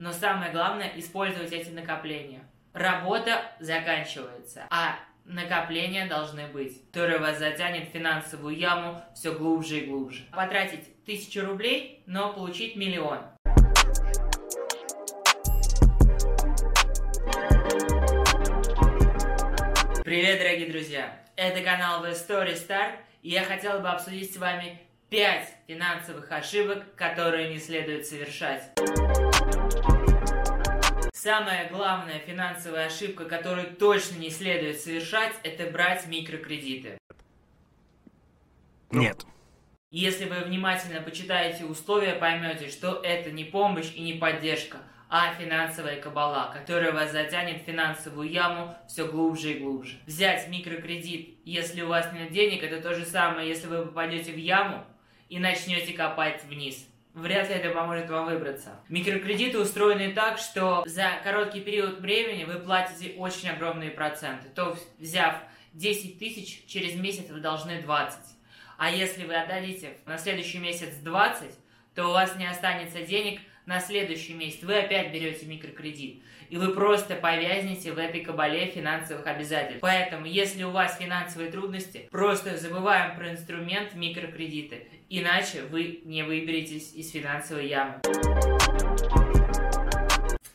Но самое главное – использовать эти накопления. Работа заканчивается, а накопления должны быть, которые вас затянет в финансовую яму все глубже и глубже. Потратить тысячу рублей, но получить миллион. Привет, дорогие друзья! Это канал The Story Start, и я хотел бы обсудить с вами 5 финансовых ошибок, которые не следует совершать. Самая главная финансовая ошибка, которую точно не следует совершать, это брать микрокредиты. Нет. Если вы внимательно почитаете условия, поймете, что это не помощь и не поддержка, а финансовая кабала, которая вас затянет в финансовую яму все глубже и глубже. Взять микрокредит, если у вас нет денег, это то же самое, если вы попадете в яму и начнете копать вниз вряд ли это поможет вам выбраться. Микрокредиты устроены так, что за короткий период времени вы платите очень огромные проценты. То взяв 10 тысяч, через месяц вы должны 20. А если вы отдадите на следующий месяц 20, то у вас не останется денег на следующий месяц. Вы опять берете микрокредит. И вы просто повязнете в этой кабале финансовых обязательств. Поэтому, если у вас финансовые трудности, просто забываем про инструмент микрокредиты Иначе вы не выберетесь из финансовой ямы.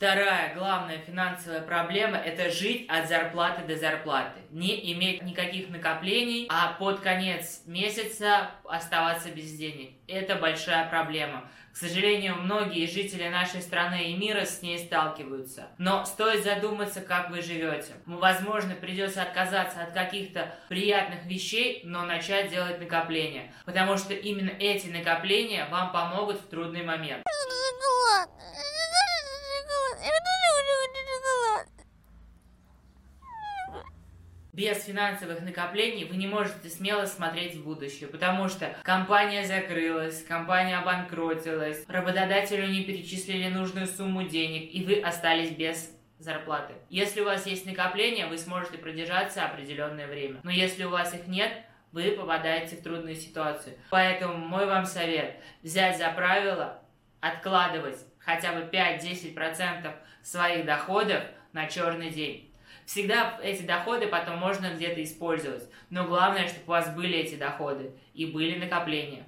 Вторая главная финансовая проблема – это жить от зарплаты до зарплаты. Не иметь никаких накоплений, а под конец месяца оставаться без денег. Это большая проблема. К сожалению, многие жители нашей страны и мира с ней сталкиваются. Но стоит задуматься, как вы живете. Возможно, придется отказаться от каких-то приятных вещей, но начать делать накопления. Потому что именно эти накопления вам помогут в трудный момент. Без финансовых накоплений вы не можете смело смотреть в будущее, потому что компания закрылась, компания обанкротилась, работодателю не перечислили нужную сумму денег, и вы остались без зарплаты. Если у вас есть накопления, вы сможете продержаться определенное время. Но если у вас их нет, вы попадаете в трудную ситуацию. Поэтому мой вам совет – взять за правило откладывать хотя бы 5-10% своих доходов на черный день. Всегда эти доходы потом можно где-то использовать. Но главное, чтобы у вас были эти доходы и были накопления.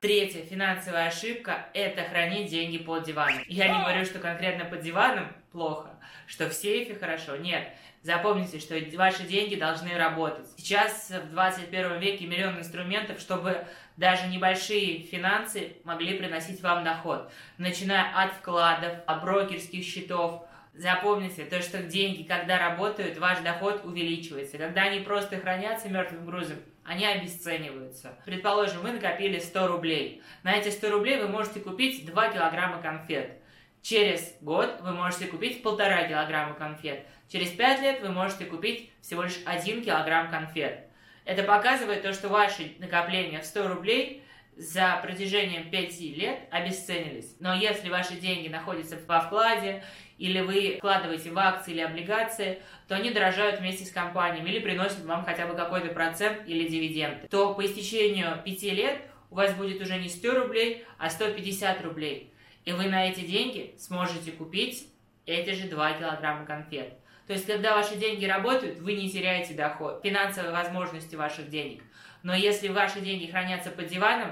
Третья финансовая ошибка – это хранить деньги под диваном. Я не говорю, что конкретно под диваном плохо, что в сейфе хорошо. Нет, запомните, что ваши деньги должны работать. Сейчас в 21 веке миллион инструментов, чтобы даже небольшие финансы могли приносить вам доход. Начиная от вкладов, от брокерских счетов, Запомните, то, что деньги, когда работают, ваш доход увеличивается. Когда они просто хранятся мертвым грузом, они обесцениваются. Предположим, вы накопили 100 рублей. На эти 100 рублей вы можете купить 2 килограмма конфет. Через год вы можете купить полтора килограмма конфет. Через 5 лет вы можете купить всего лишь 1 килограмм конфет. Это показывает то, что ваши накопления в 100 рублей за протяжением 5 лет обесценились. Но если ваши деньги находятся во вкладе, или вы вкладываете в акции или облигации, то они дорожают вместе с компаниями или приносят вам хотя бы какой-то процент или дивиденды, то по истечению 5 лет у вас будет уже не 100 рублей, а 150 рублей. И вы на эти деньги сможете купить эти же 2 килограмма конфет. То есть, когда ваши деньги работают, вы не теряете доход, финансовые возможности ваших денег. Но если ваши деньги хранятся под диваном,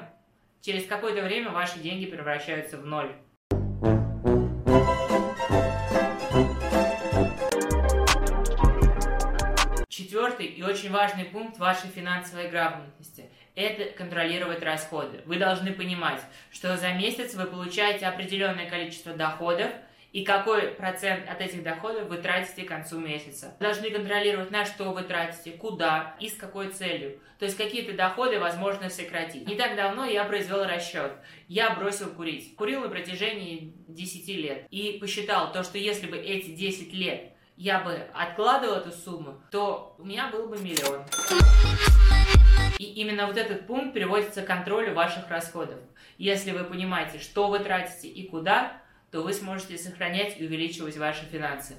через какое-то время ваши деньги превращаются в ноль. Четвертый и очень важный пункт вашей финансовой грамотности – это контролировать расходы. Вы должны понимать, что за месяц вы получаете определенное количество доходов – и какой процент от этих доходов вы тратите к концу месяца. Вы должны контролировать, на что вы тратите, куда и с какой целью. То есть какие-то доходы возможно сократить. Не так давно я произвел расчет. Я бросил курить. Курил на протяжении 10 лет. И посчитал то, что если бы эти 10 лет я бы откладывал эту сумму, то у меня был бы миллион. И именно вот этот пункт приводится к контролю ваших расходов. Если вы понимаете, что вы тратите и куда, то вы сможете сохранять и увеличивать ваши финансы.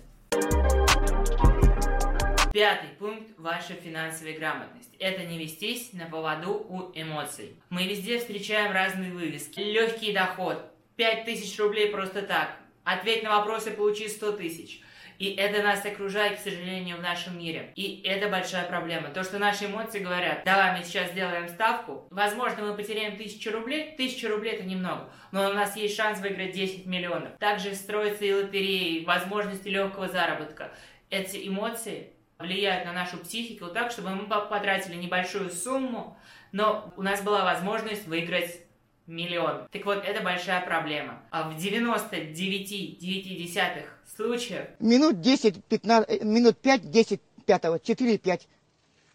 Пятый пункт – ваша финансовая грамотность. Это не вестись на поводу у эмоций. Мы везде встречаем разные вывески. Легкий доход, 5000 рублей просто так. Ответь на вопросы, получи 100 тысяч. И это нас окружает, к сожалению, в нашем мире. И это большая проблема. То, что наши эмоции говорят, давай мы сейчас сделаем ставку, возможно, мы потеряем тысячу рублей, тысяча рублей это немного, но у нас есть шанс выиграть 10 миллионов. Также строятся и лотереи, и возможности легкого заработка. Эти эмоции влияют на нашу психику так, чтобы мы потратили небольшую сумму, но у нас была возможность выиграть миллион. Так вот, это большая проблема. А в 99,9 случаев... Минут 10, 15, минут 5, 10, 5, 4, 5,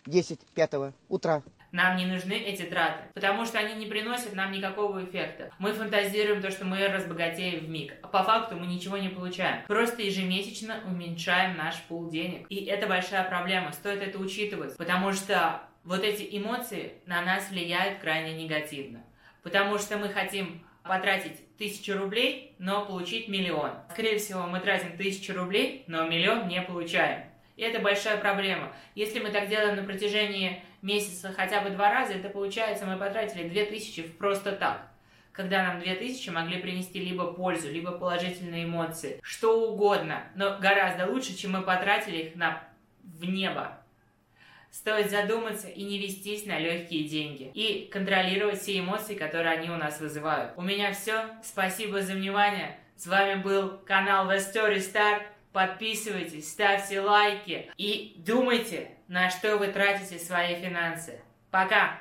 10, 5 утра. Нам не нужны эти траты, потому что они не приносят нам никакого эффекта. Мы фантазируем то, что мы разбогатеем в миг, а по факту мы ничего не получаем. Просто ежемесячно уменьшаем наш пул денег. И это большая проблема, стоит это учитывать, потому что вот эти эмоции на нас влияют крайне негативно. Потому что мы хотим потратить тысячу рублей, но получить миллион. Скорее всего, мы тратим тысячу рублей, но миллион не получаем. И это большая проблема. Если мы так делаем на протяжении месяца хотя бы два раза, это получается, мы потратили две тысячи просто так. Когда нам две тысячи могли принести либо пользу, либо положительные эмоции. Что угодно, но гораздо лучше, чем мы потратили их на в небо. Стоит задуматься и не вестись на легкие деньги. И контролировать все эмоции, которые они у нас вызывают. У меня все. Спасибо за внимание. С вами был канал The Story Star. Подписывайтесь, ставьте лайки и думайте, на что вы тратите свои финансы. Пока!